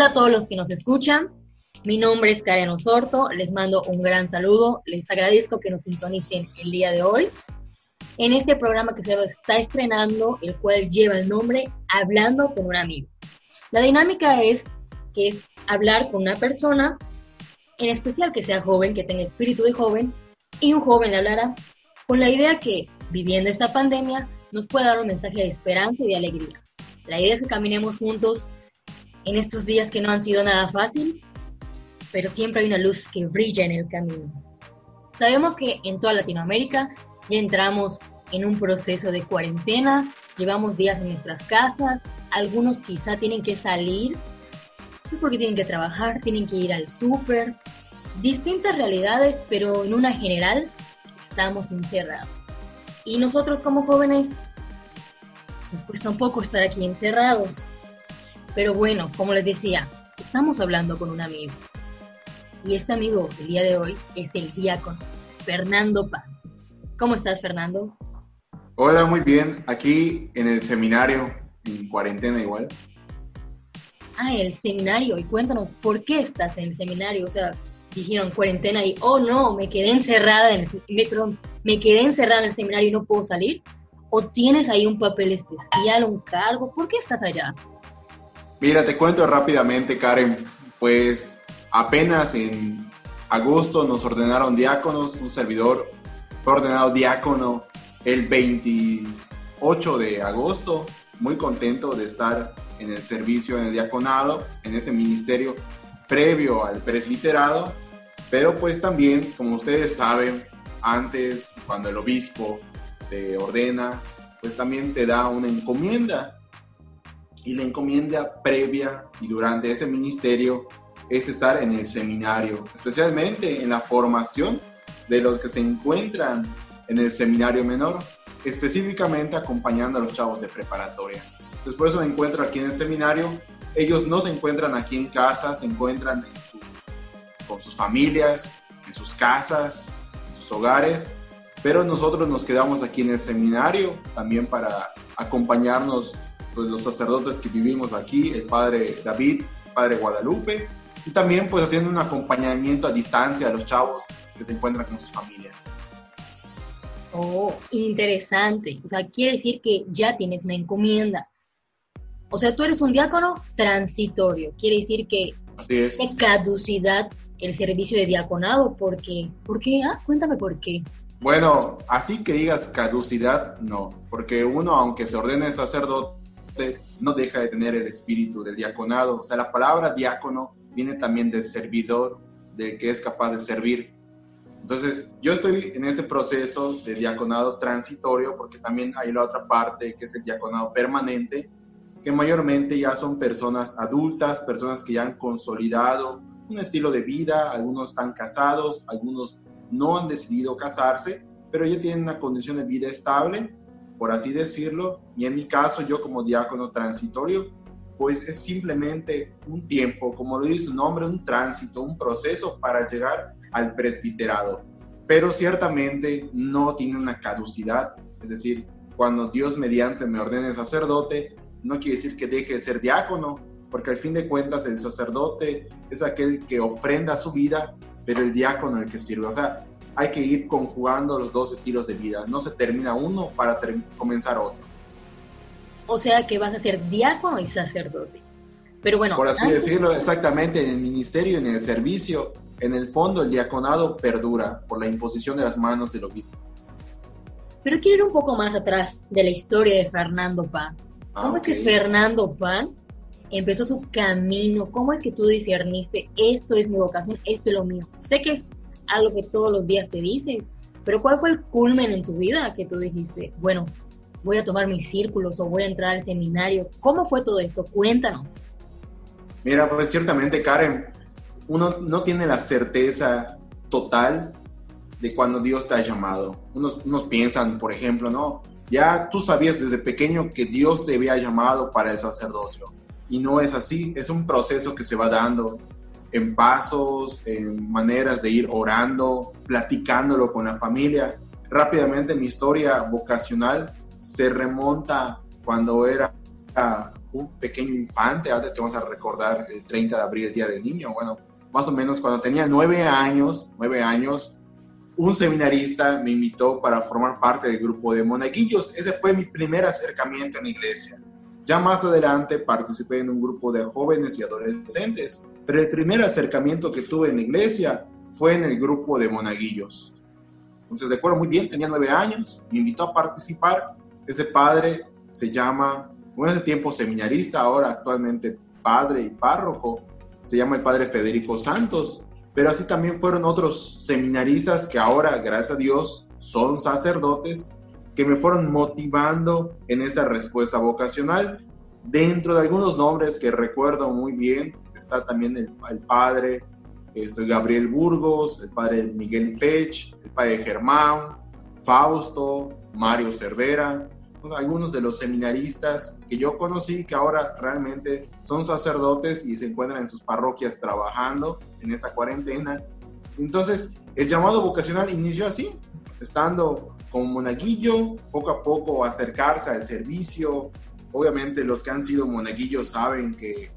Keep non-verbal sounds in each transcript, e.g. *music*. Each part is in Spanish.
Hola a todos los que nos escuchan. Mi nombre es Karen Osorto. Les mando un gran saludo. Les agradezco que nos sintonicen el día de hoy en este programa que se está estrenando, el cual lleva el nombre Hablando con un amigo. La dinámica es que es hablar con una persona, en especial que sea joven, que tenga espíritu de joven, y un joven le hablará con la idea que, viviendo esta pandemia, nos pueda dar un mensaje de esperanza y de alegría. La idea es que caminemos juntos en estos días que no han sido nada fácil, pero siempre hay una luz que brilla en el camino. Sabemos que en toda Latinoamérica ya entramos en un proceso de cuarentena, llevamos días en nuestras casas, algunos quizá tienen que salir, pues porque tienen que trabajar, tienen que ir al súper, distintas realidades, pero en una general estamos encerrados. Y nosotros como jóvenes nos cuesta un poco estar aquí encerrados. Pero bueno, como les decía, estamos hablando con un amigo. Y este amigo el día de hoy es el diácono Fernando Pan. ¿Cómo estás, Fernando? Hola, muy bien. Aquí en el seminario, en cuarentena igual. Ah, el seminario. Y cuéntanos, ¿por qué estás en el seminario? O sea, dijeron cuarentena y, oh no, me quedé encerrada en el, perdón, me quedé encerrada en el seminario y no puedo salir. ¿O tienes ahí un papel especial, un cargo? ¿Por qué estás allá? Mira, te cuento rápidamente, Karen. Pues apenas en agosto nos ordenaron diáconos, un servidor fue ordenado diácono el 28 de agosto. Muy contento de estar en el servicio, en el diaconado, en este ministerio previo al presbiterado. Pero pues también, como ustedes saben, antes, cuando el obispo te ordena, pues también te da una encomienda. Y la encomienda previa y durante ese ministerio es estar en el seminario, especialmente en la formación de los que se encuentran en el seminario menor, específicamente acompañando a los chavos de preparatoria. Entonces por eso me encuentro aquí en el seminario. Ellos no se encuentran aquí en casa, se encuentran con sus familias, en sus casas, en sus hogares, pero nosotros nos quedamos aquí en el seminario también para acompañarnos pues, los sacerdotes que vivimos aquí, el padre David, el padre Guadalupe, y también pues haciendo un acompañamiento a distancia a los chavos que se encuentran con sus familias. Oh, interesante. O sea, quiere decir que ya tienes una encomienda. O sea, tú eres un diácono transitorio. Quiere decir que Así es. caducidad el servicio de diaconado. ¿Por qué? ¿Por qué? Ah, cuéntame por qué. Bueno, así que digas caducidad, no. Porque uno, aunque se ordene sacerdote, no deja de tener el espíritu del diaconado. O sea, la palabra diácono viene también del servidor, del que es capaz de servir. Entonces, yo estoy en ese proceso de diaconado transitorio, porque también hay la otra parte, que es el diaconado permanente, que mayormente ya son personas adultas, personas que ya han consolidado un estilo de vida, algunos están casados, algunos no han decidido casarse, pero ya tienen una condición de vida estable, por así decirlo, y en mi caso, yo como diácono transitorio, pues es simplemente un tiempo, como lo dice su nombre, un tránsito, un proceso para llegar al presbiterado. Pero ciertamente no tiene una caducidad, es decir, cuando Dios mediante me ordene sacerdote, no quiere decir que deje de ser diácono, porque al fin de cuentas el sacerdote es aquel que ofrenda su vida, pero el diácono el que sirve. O sea, hay que ir conjugando los dos estilos de vida, no se termina uno para comenzar otro. O sea que vas a ser diácono y sacerdote. Pero bueno. Por así decirlo, exactamente, en el ministerio, en el servicio, en el fondo el diaconado perdura por la imposición de las manos del obispo. Pero quiero ir un poco más atrás de la historia de Fernando Pan. Ah, ¿Cómo es que Fernando Pan empezó su camino? ¿Cómo es que tú discerniste, esto es mi vocación, esto es lo mío? Sé que es algo que todos los días te dicen, pero ¿cuál fue el culmen en tu vida que tú dijiste, bueno, voy a tomar mis círculos o voy a entrar al seminario. ¿Cómo fue todo esto? Cuéntanos. Mira, pues ciertamente, Karen, uno no tiene la certeza total de cuando Dios te ha llamado. Unos, unos piensan, por ejemplo, no, ya tú sabías desde pequeño que Dios te había llamado para el sacerdocio. Y no es así, es un proceso que se va dando en pasos, en maneras de ir orando, platicándolo con la familia. Rápidamente mi historia vocacional se remonta cuando era un pequeño infante, ahora te vamos a recordar el 30 de abril, el Día del Niño, bueno, más o menos cuando tenía nueve años, nueve años, un seminarista me invitó para formar parte del grupo de monaguillos. Ese fue mi primer acercamiento en la iglesia. Ya más adelante participé en un grupo de jóvenes y adolescentes, pero el primer acercamiento que tuve en la iglesia fue en el grupo de monaguillos. Entonces recuerdo muy bien, tenía nueve años, me invitó a participar. Ese padre se llama, bueno, ese tiempo seminarista, ahora actualmente padre y párroco, se llama el padre Federico Santos pero así también fueron otros seminaristas que ahora, gracias a Dios, son sacerdotes, que me fueron motivando en esta respuesta vocacional. Dentro de algunos nombres que recuerdo muy bien, está también el, padre estoy Gabriel Burgos, el padre Miguel Pech, el padre Germán, Fausto, Mario Cervera, algunos de los seminaristas que yo conocí que ahora realmente son sacerdotes y se encuentran en sus parroquias trabajando en esta cuarentena. Entonces, el llamado vocacional inició así, estando como monaguillo, poco a poco acercarse al servicio. Obviamente los que han sido monaguillos saben que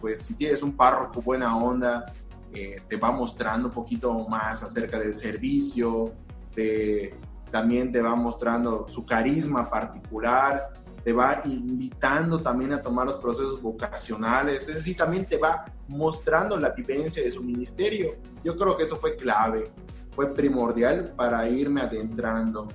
pues si tienes un párroco buena onda, eh, te va mostrando un poquito más acerca del servicio, de también te va mostrando su carisma particular, te va invitando también a tomar los procesos vocacionales, es decir, también te va mostrando la vivencia de su ministerio. Yo creo que eso fue clave, fue primordial para irme adentrando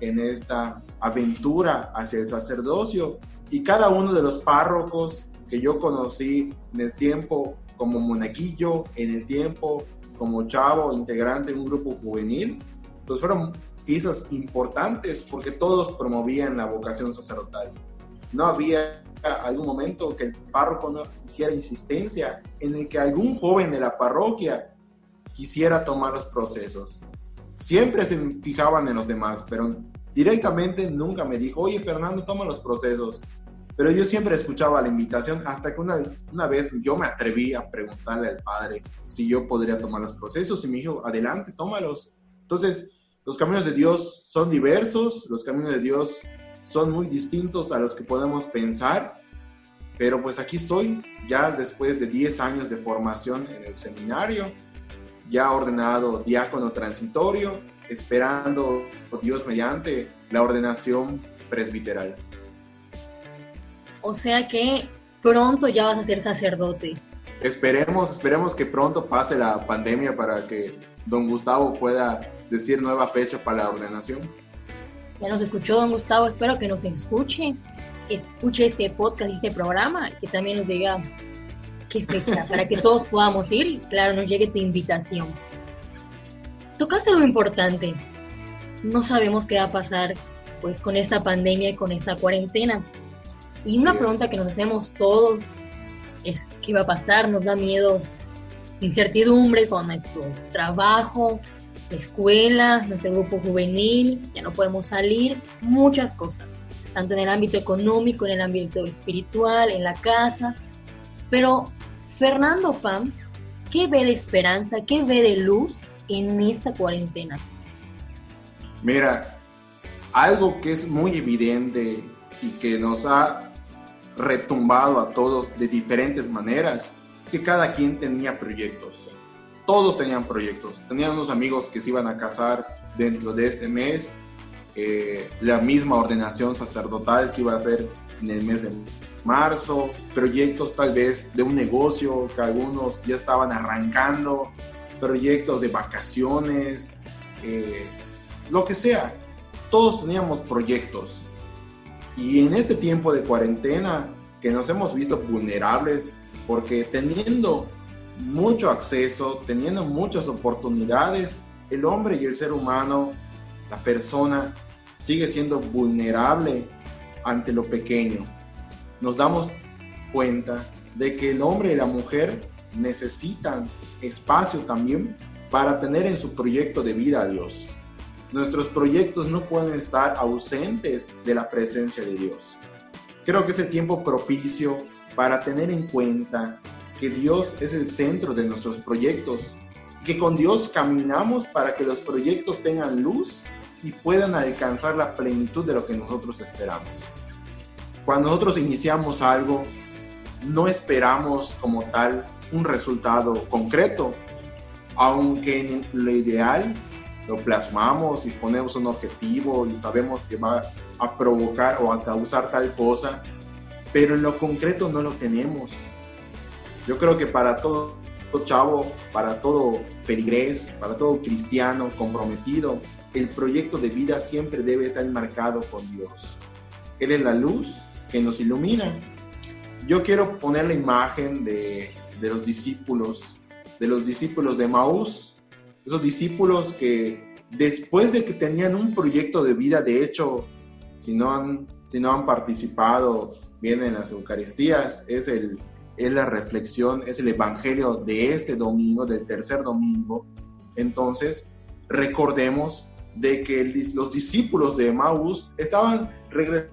en esta aventura hacia el sacerdocio. Y cada uno de los párrocos que yo conocí en el tiempo como monaguillo, en el tiempo como chavo, integrante de un grupo juvenil, pues fueron piezas importantes porque todos promovían la vocación sacerdotal. No había algún momento que el párroco no hiciera insistencia en el que algún joven de la parroquia quisiera tomar los procesos. Siempre se fijaban en los demás, pero directamente nunca me dijo, oye Fernando, toma los procesos. Pero yo siempre escuchaba la invitación hasta que una, una vez yo me atreví a preguntarle al padre si yo podría tomar los procesos y me dijo, adelante, tómalos. Entonces, los caminos de Dios son diversos, los caminos de Dios son muy distintos a los que podemos pensar, pero pues aquí estoy, ya después de 10 años de formación en el seminario, ya ordenado diácono transitorio, esperando Dios mediante la ordenación presbiteral. O sea que pronto ya vas a ser sacerdote. Esperemos, esperemos que pronto pase la pandemia para que don Gustavo pueda decir nueva fecha para la ordenación. Ya nos escuchó don Gustavo, espero que nos escuche, escuche este podcast, este programa, que también nos diga qué fecha, *laughs* para que todos podamos ir y claro, nos llegue tu invitación. Tocaste algo importante, no sabemos qué va a pasar pues con esta pandemia y con esta cuarentena. Y una pregunta que nos hacemos todos es qué va a pasar, nos da miedo, incertidumbre con nuestro trabajo, la escuela, nuestro grupo juvenil, ya no podemos salir, muchas cosas, tanto en el ámbito económico, en el ámbito espiritual, en la casa. Pero Fernando Pam, ¿qué ve de esperanza, qué ve de luz en esta cuarentena? Mira, algo que es muy evidente y que nos ha retumbado a todos de diferentes maneras es que cada quien tenía proyectos todos tenían proyectos. Tenían unos amigos que se iban a casar dentro de este mes, eh, la misma ordenación sacerdotal que iba a ser en el mes de marzo, proyectos tal vez de un negocio que algunos ya estaban arrancando, proyectos de vacaciones, eh, lo que sea. Todos teníamos proyectos. Y en este tiempo de cuarentena que nos hemos visto vulnerables, porque teniendo mucho acceso, teniendo muchas oportunidades, el hombre y el ser humano, la persona, sigue siendo vulnerable ante lo pequeño. Nos damos cuenta de que el hombre y la mujer necesitan espacio también para tener en su proyecto de vida a Dios. Nuestros proyectos no pueden estar ausentes de la presencia de Dios. Creo que es el tiempo propicio para tener en cuenta que Dios es el centro de nuestros proyectos, que con Dios caminamos para que los proyectos tengan luz y puedan alcanzar la plenitud de lo que nosotros esperamos. cuando nosotros iniciamos algo, no esperamos como tal un resultado concreto, aunque en lo ideal lo plasmamos y ponemos un objetivo y sabemos que va a provocar o a causar tal cosa, pero en lo concreto no lo tenemos. Yo creo que para todo chavo, para todo perigrés, para todo cristiano comprometido, el proyecto de vida siempre debe estar marcado con Dios. Él es la luz que nos ilumina. Yo quiero poner la imagen de, de los discípulos, de los discípulos de Maús, esos discípulos que después de que tenían un proyecto de vida, de hecho, si no han, si no han participado bien en las Eucaristías, es, el, es la reflexión, es el Evangelio de este domingo, del tercer domingo. Entonces, recordemos de que los discípulos de Maús estaban regresando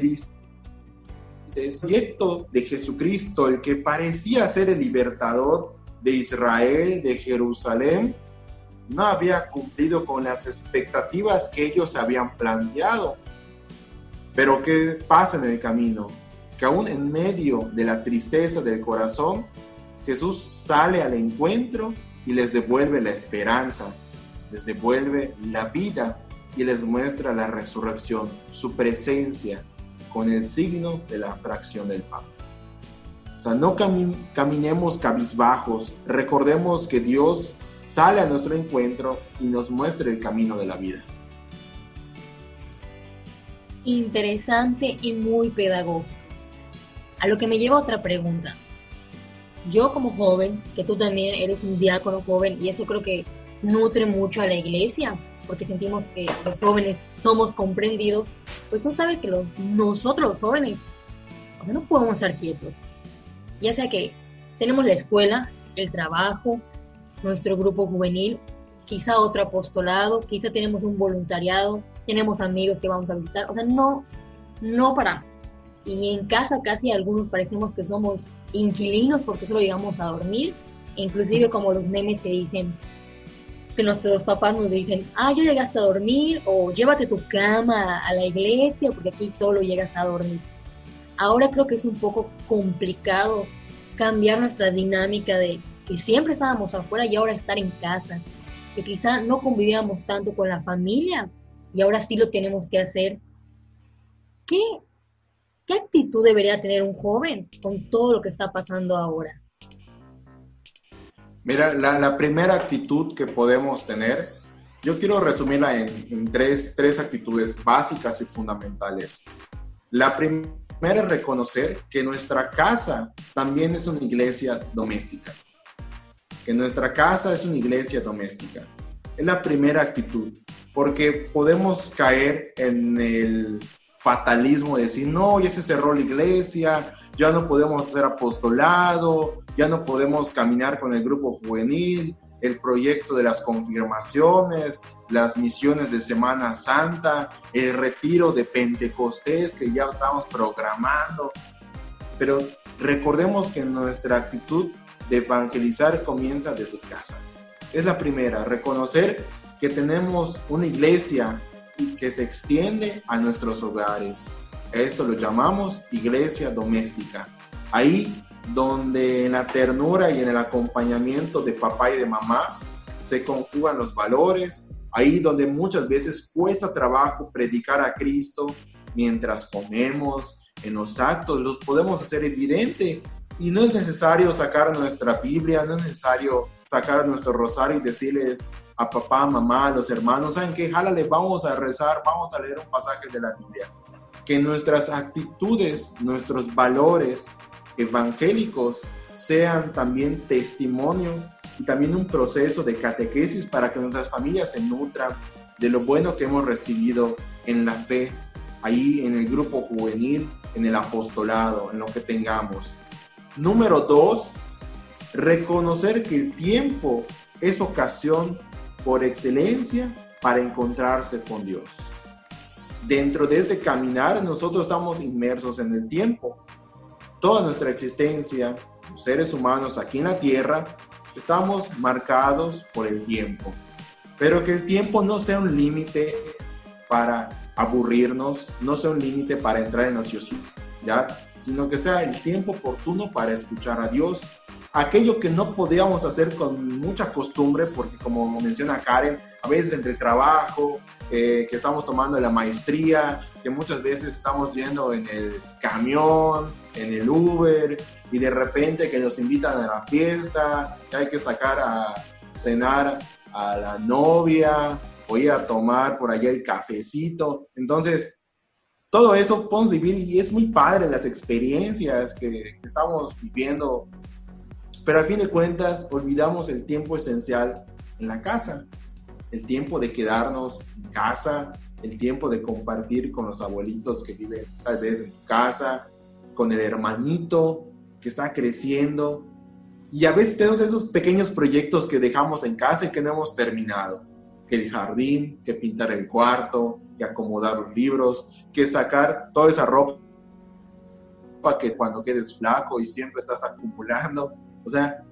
este proyecto de Jesucristo, el que parecía ser el libertador de Israel, de Jerusalén, no había cumplido con las expectativas que ellos habían planteado. Pero ¿qué pasa en el camino? Que aún en medio de la tristeza del corazón, Jesús sale al encuentro y les devuelve la esperanza, les devuelve la vida y les muestra la resurrección, su presencia con el signo de la fracción del pan no caminemos cabizbajos, recordemos que Dios sale a nuestro encuentro y nos muestra el camino de la vida. Interesante y muy pedagógico. A lo que me lleva otra pregunta. Yo como joven, que tú también eres un diácono joven, y eso creo que nutre mucho a la iglesia, porque sentimos que los jóvenes somos comprendidos, pues tú sabes que los, nosotros los jóvenes no podemos estar quietos ya sea que tenemos la escuela, el trabajo, nuestro grupo juvenil, quizá otro apostolado, quizá tenemos un voluntariado, tenemos amigos que vamos a visitar, o sea, no, no paramos. Y en casa casi algunos parecemos que somos inquilinos porque solo llegamos a dormir, inclusive como los memes que dicen, que nuestros papás nos dicen, ah, ya llegaste a dormir, o llévate tu cama a la iglesia porque aquí solo llegas a dormir. Ahora creo que es un poco complicado cambiar nuestra dinámica de que siempre estábamos afuera y ahora estar en casa, que quizá no convivíamos tanto con la familia y ahora sí lo tenemos que hacer. ¿Qué, qué actitud debería tener un joven con todo lo que está pasando ahora? Mira, la, primera actitud que podemos tener, yo quiero resumirla en, en tres, tres actitudes básicas y fundamentales. La primera Primero es reconocer que nuestra casa también es una iglesia doméstica. Que nuestra casa es una iglesia doméstica. Es la primera actitud. Porque podemos caer en el fatalismo de decir, no, ya se cerró la iglesia, ya no podemos hacer apostolado, ya no podemos caminar con el grupo juvenil, el proyecto de las confirmaciones, las misiones de Semana Santa, el retiro de Pentecostés que ya estamos programando. Pero recordemos que nuestra actitud de evangelizar comienza desde casa. Es la primera, reconocer que tenemos una iglesia que se extiende a nuestros hogares. Eso lo llamamos iglesia doméstica. Ahí donde en la ternura y en el acompañamiento de papá y de mamá se conjugan los valores, ahí donde muchas veces cuesta trabajo predicar a Cristo mientras comemos, en los actos, los podemos hacer evidente y no es necesario sacar nuestra Biblia, no es necesario sacar nuestro rosario y decirles a papá, mamá, a los hermanos, ¿saben qué? Jálale, vamos a rezar, vamos a leer un pasaje de la Biblia. Que nuestras actitudes, nuestros valores, evangélicos sean también testimonio y también un proceso de catequesis para que nuestras familias se nutran de lo bueno que hemos recibido en la fe, ahí en el grupo juvenil, en el apostolado, en lo que tengamos. Número dos, reconocer que el tiempo es ocasión por excelencia para encontrarse con Dios. Dentro de este caminar nosotros estamos inmersos en el tiempo toda nuestra existencia, los seres humanos aquí en la Tierra, estamos marcados por el tiempo. Pero que el tiempo no sea un límite para aburrirnos no sea un límite para entrar en ociosidad, sino que sea el tiempo oportuno para escuchar a Dios. Aquello que no podíamos hacer con mucha costumbre, porque como menciona Karen, a veces entre trabajo, eh, que estamos tomando la maestría, que muchas veces estamos yendo en el camión, en el Uber, y de repente que nos invitan a la fiesta, que hay que sacar a cenar a la novia, o ir a tomar por allá el cafecito. Entonces, todo eso podemos vivir y es muy padre las experiencias que, estamos viviendo, pero a fin de cuentas olvidamos el tiempo esencial en la casa, el tiempo de quedarnos en casa, el tiempo de compartir con los abuelitos que viven tal vez en casa, con el hermanito que está creciendo. Y a veces tenemos esos pequeños proyectos que dejamos en casa y que no hemos terminado el jardín, que pintar el cuarto, que acomodar los libros, que sacar toda esa ropa que cuando quedes flaco y siempre estás acumulando. O sea,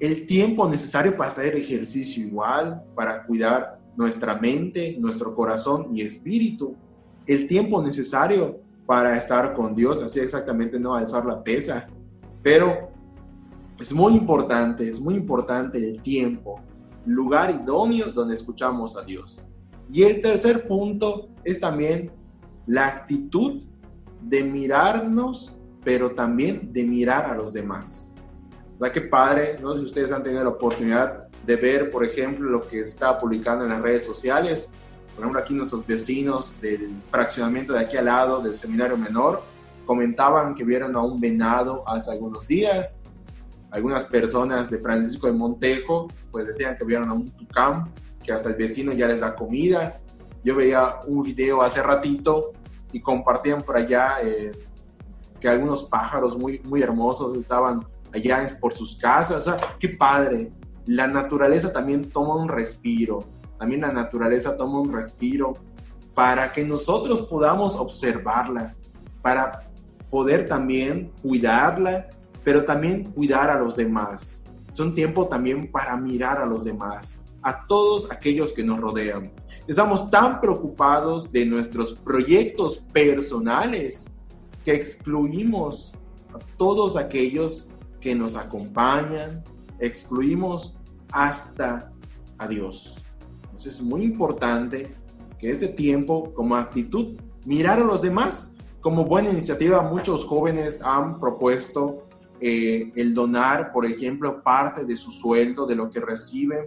el tiempo necesario para hacer ejercicio igual, para cuidar nuestra mente, nuestro corazón y espíritu. El tiempo necesario para estar con Dios, así exactamente no alzar la pesa. Pero es muy importante, es muy importante el tiempo lugar idóneo donde escuchamos a Dios. Y el tercer punto es también la actitud de mirarnos, pero también de mirar a los demás. O sea, que padre, no sé si ustedes han tenido la oportunidad de ver, por ejemplo, lo que está publicando en las redes sociales. Por ejemplo, aquí nuestros vecinos del fraccionamiento de aquí al lado del seminario menor comentaban que vieron a un venado hace algunos días algunas personas de Francisco de Montejo, pues decían que vieron a un tucán, que hasta el vecino ya les da comida. Yo veía un video hace ratito y compartían por allá eh, que algunos pájaros muy, muy hermosos estaban allá por sus casas. O sea, qué padre. La naturaleza también toma un respiro. También la naturaleza toma un respiro para que nosotros podamos observarla, para poder también cuidarla pero también cuidar a los demás. Es un tiempo también para mirar a los demás, a todos aquellos que nos rodean. Estamos tan preocupados de nuestros proyectos personales que excluimos a todos aquellos que nos acompañan, excluimos hasta a Dios. Entonces es muy importante que este tiempo como actitud, mirar a los demás. Como buena iniciativa, muchos jóvenes han propuesto eh, el donar, por ejemplo, parte de su sueldo, de lo que reciben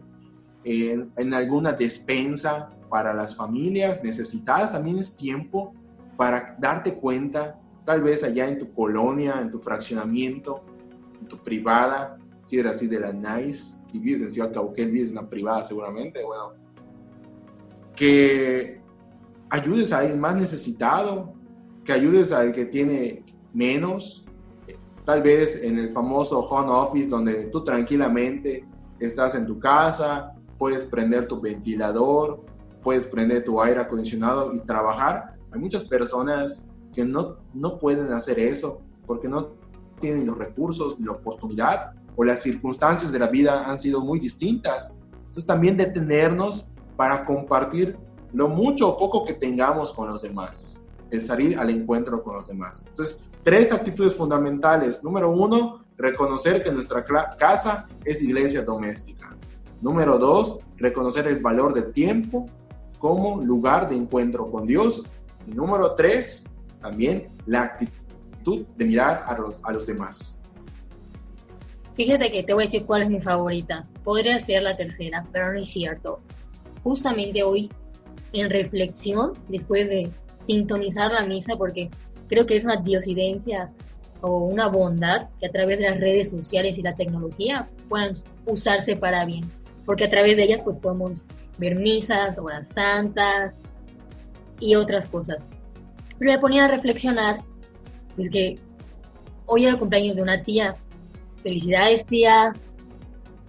en, alguna despensa para las familias necesitadas. También es tiempo para darte cuenta, tal vez allá en tu colonia, en tu fraccionamiento, en tu privada, si eres así de la nice, si vives en Ciudad Cauquel, vives en la privada seguramente, bueno, que ayudes a alguien más necesitado, que ayudes al que tiene menos, tal vez en el famoso home office donde tú tranquilamente estás en tu casa, puedes prender tu ventilador, puedes prender tu aire acondicionado y trabajar. Hay muchas personas que no, no pueden hacer eso porque no tienen los recursos, la oportunidad o las circunstancias de la vida han sido muy distintas. Entonces también detenernos para compartir lo mucho o poco que tengamos con los demás el salir al encuentro con los demás. Entonces, tres actitudes fundamentales. Número uno, reconocer que nuestra casa es iglesia doméstica. Número dos, reconocer el valor del tiempo como lugar de encuentro con Dios. Y número tres, también la actitud de mirar a los, a los demás. Fíjate que te voy a decir cuál es mi favorita. Podría ser la tercera, pero no es cierto. Justamente hoy, en reflexión, después de sintonizar la misa porque creo que es una diosidencia o una bondad que a través de las redes sociales y la tecnología puedan usarse para bien, porque a través de ellas pues podemos ver misas, horas santas y otras cosas. Pero me ponía a reflexionar, pues que hoy era el cumpleaños de una tía, felicidades tía,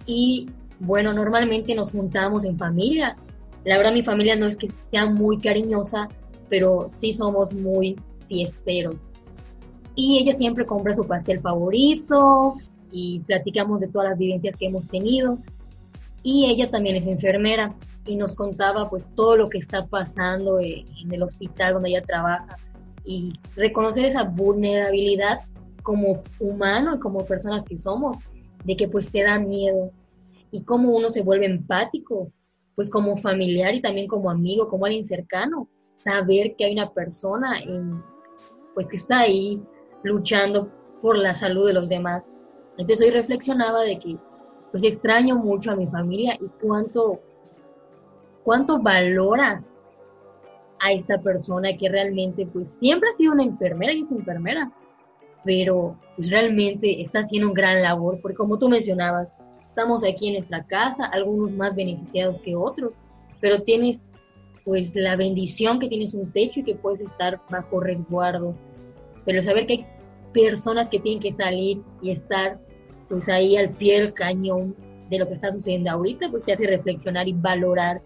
y bueno, normalmente nos juntamos en familia. La verdad mi familia no es que sea muy cariñosa, pero sí somos muy fiesteros. Y ella siempre compra su pastel favorito y platicamos de todas las vivencias que hemos tenido. Y ella también es enfermera. y nos contaba pues todo lo que está pasando en el hospital donde ella trabaja y reconocer esa vulnerabilidad como humano y como personas que somos, de que pues te da miedo y cómo uno se vuelve empático, pues como familiar y también como amigo, como alguien cercano, saber que hay una persona en, pues que está ahí luchando por la salud de los demás. Entonces hoy reflexionaba de que pues extraño mucho a mi familia y cuánto, cuánto valora a esta persona que realmente pues siempre ha sido una enfermera y es enfermera, pero pues realmente está haciendo un gran labor, porque como tú mencionabas, estamos aquí en nuestra casa, algunos más beneficiados que otros, pero tienes pues la bendición que tienes un techo y que puedes estar bajo resguardo, pero saber que hay personas que tienen que salir y estar pues ahí al pie del cañón de lo que está sucediendo ahorita, pues te hace reflexionar y valorar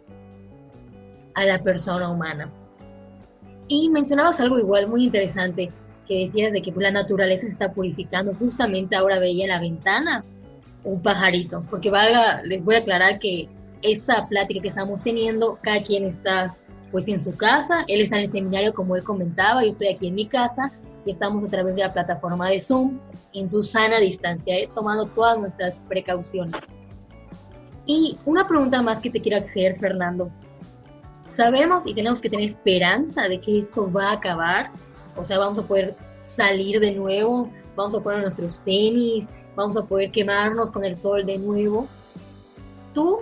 a la persona humana. Y mencionabas algo igual muy interesante, que decías de que la naturaleza está purificando. Justamente ahora veía en la ventana un pajarito, porque valga, les voy a aclarar que esta plática que estamos teniendo, cada quien está pues en su casa, él está en el seminario como él comentaba, yo estoy aquí en mi casa y estamos a través de la plataforma de Zoom en su sana distancia, ¿eh? tomando todas nuestras precauciones. Y una pregunta más que te quiero hacer, Fernando. Sabemos y tenemos que tener esperanza de que esto va a acabar, o sea, vamos a poder salir de nuevo, vamos a poner nuestros tenis, vamos a poder quemarnos con el sol de nuevo. Tú,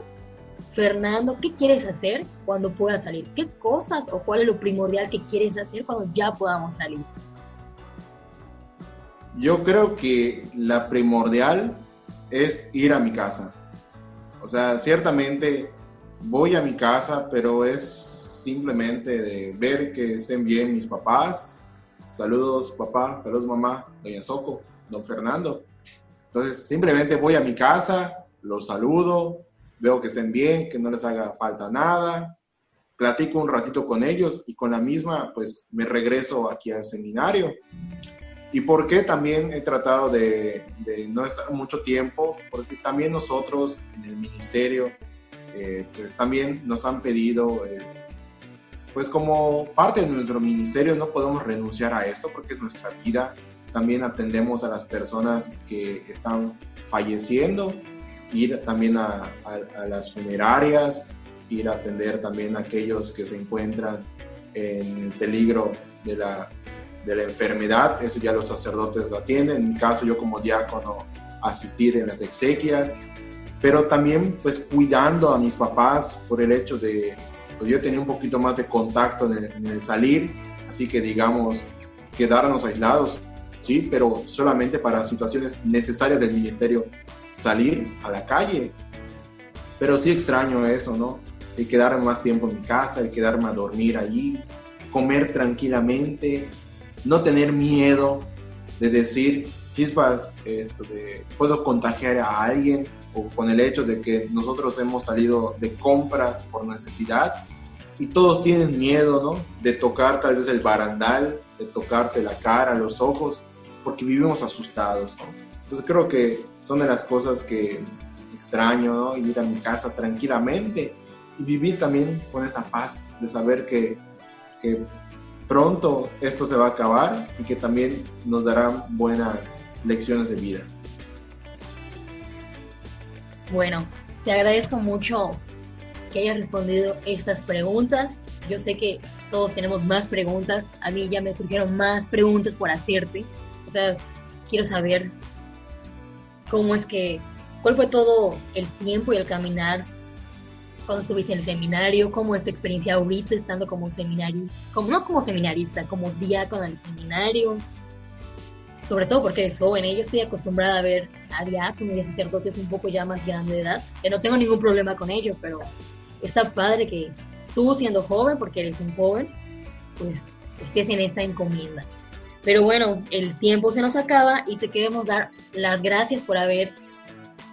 Fernando, ¿qué quieres hacer cuando puedas salir? ¿Qué cosas o cuál es lo primordial que quieres hacer cuando ya podamos salir? Yo creo que la primordial es ir a mi casa. O sea, ciertamente voy a mi casa, pero es simplemente de ver que estén bien mis papás. Saludos papá, saludos mamá, doña Soco, don Fernando. Entonces, simplemente voy a mi casa, los saludo, veo que estén bien, que no les haga falta nada, platico un ratito con ellos y con la misma, pues me regreso aquí al seminario. ¿Y por qué también he tratado de, no estar mucho tiempo? Porque también nosotros en el ministerio, eh, pues también nos han pedido, eh, pues como parte de nuestro ministerio no podemos renunciar a esto porque es nuestra vida. También atendemos a las personas que están falleciendo, ir también a, a las funerarias, ir a atender también a aquellos que se encuentran en peligro de la de la enfermedad, eso ya los sacerdotes lo atienden, en mi caso yo como diácono asistir en las exequias, pero también pues cuidando a mis papás por el hecho de, pues yo tenía un poquito más de contacto en el, salir, así que digamos, quedarnos aislados, sí, pero solamente para situaciones necesarias del ministerio, salir a la calle. Pero sí extraño eso, ¿no? El quedarme más tiempo en mi casa, el quedarme a dormir allí, comer tranquilamente, no tener miedo de decir, chispas, esto de, puedo contagiar a alguien o con el hecho de que nosotros hemos salido de compras por necesidad y todos tienen miedo, ¿no? De tocar tal vez el barandal, de tocarse la cara, los ojos, porque vivimos asustados, ¿no? Entonces creo que son de las cosas que extraño, ¿no? Ir a mi casa tranquilamente y vivir también con esta paz de saber que, que pronto esto se va a acabar y que también nos darán buenas lecciones de vida. Bueno, te agradezco mucho que hayas respondido estas preguntas. Yo sé que todos tenemos más preguntas. A mí ya me surgieron más preguntas por hacerte. O sea, quiero saber cómo es que, cuál fue todo el tiempo y el caminar cuando estuviste en el seminario, cómo es tu experiencia ahorita estando como seminarista, como, no como seminarista, como diácono en el seminario, sobre todo porque eres joven, ¿eh? yo estoy acostumbrada a ver a diáconos y a sacerdotes un poco ya más grande de edad, que no tengo ningún problema con ello, pero está padre que tú siendo joven, porque eres un joven, pues estés en esta encomienda. Pero bueno, el tiempo se nos acaba y te queremos dar las gracias por haber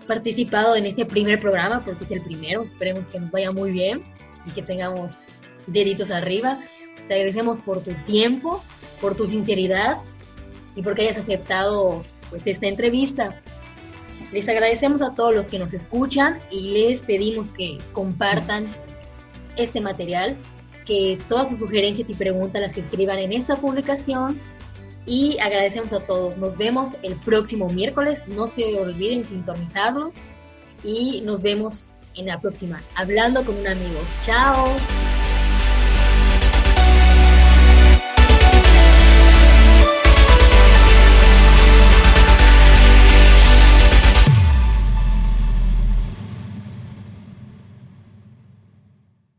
participado en este primer programa, porque es el primero. Esperemos que nos vaya muy bien y que tengamos deditos arriba. Te agradecemos por tu tiempo, por tu sinceridad y porque hayas aceptado pues, esta entrevista. Les agradecemos a todos los que nos escuchan y les pedimos que compartan este material, que todas sus sugerencias y preguntas las escriban en esta publicación y agradecemos a todos. Nos vemos el próximo miércoles. No se olviden sintonizarlo y nos vemos en la próxima, hablando con un amigo. Chao.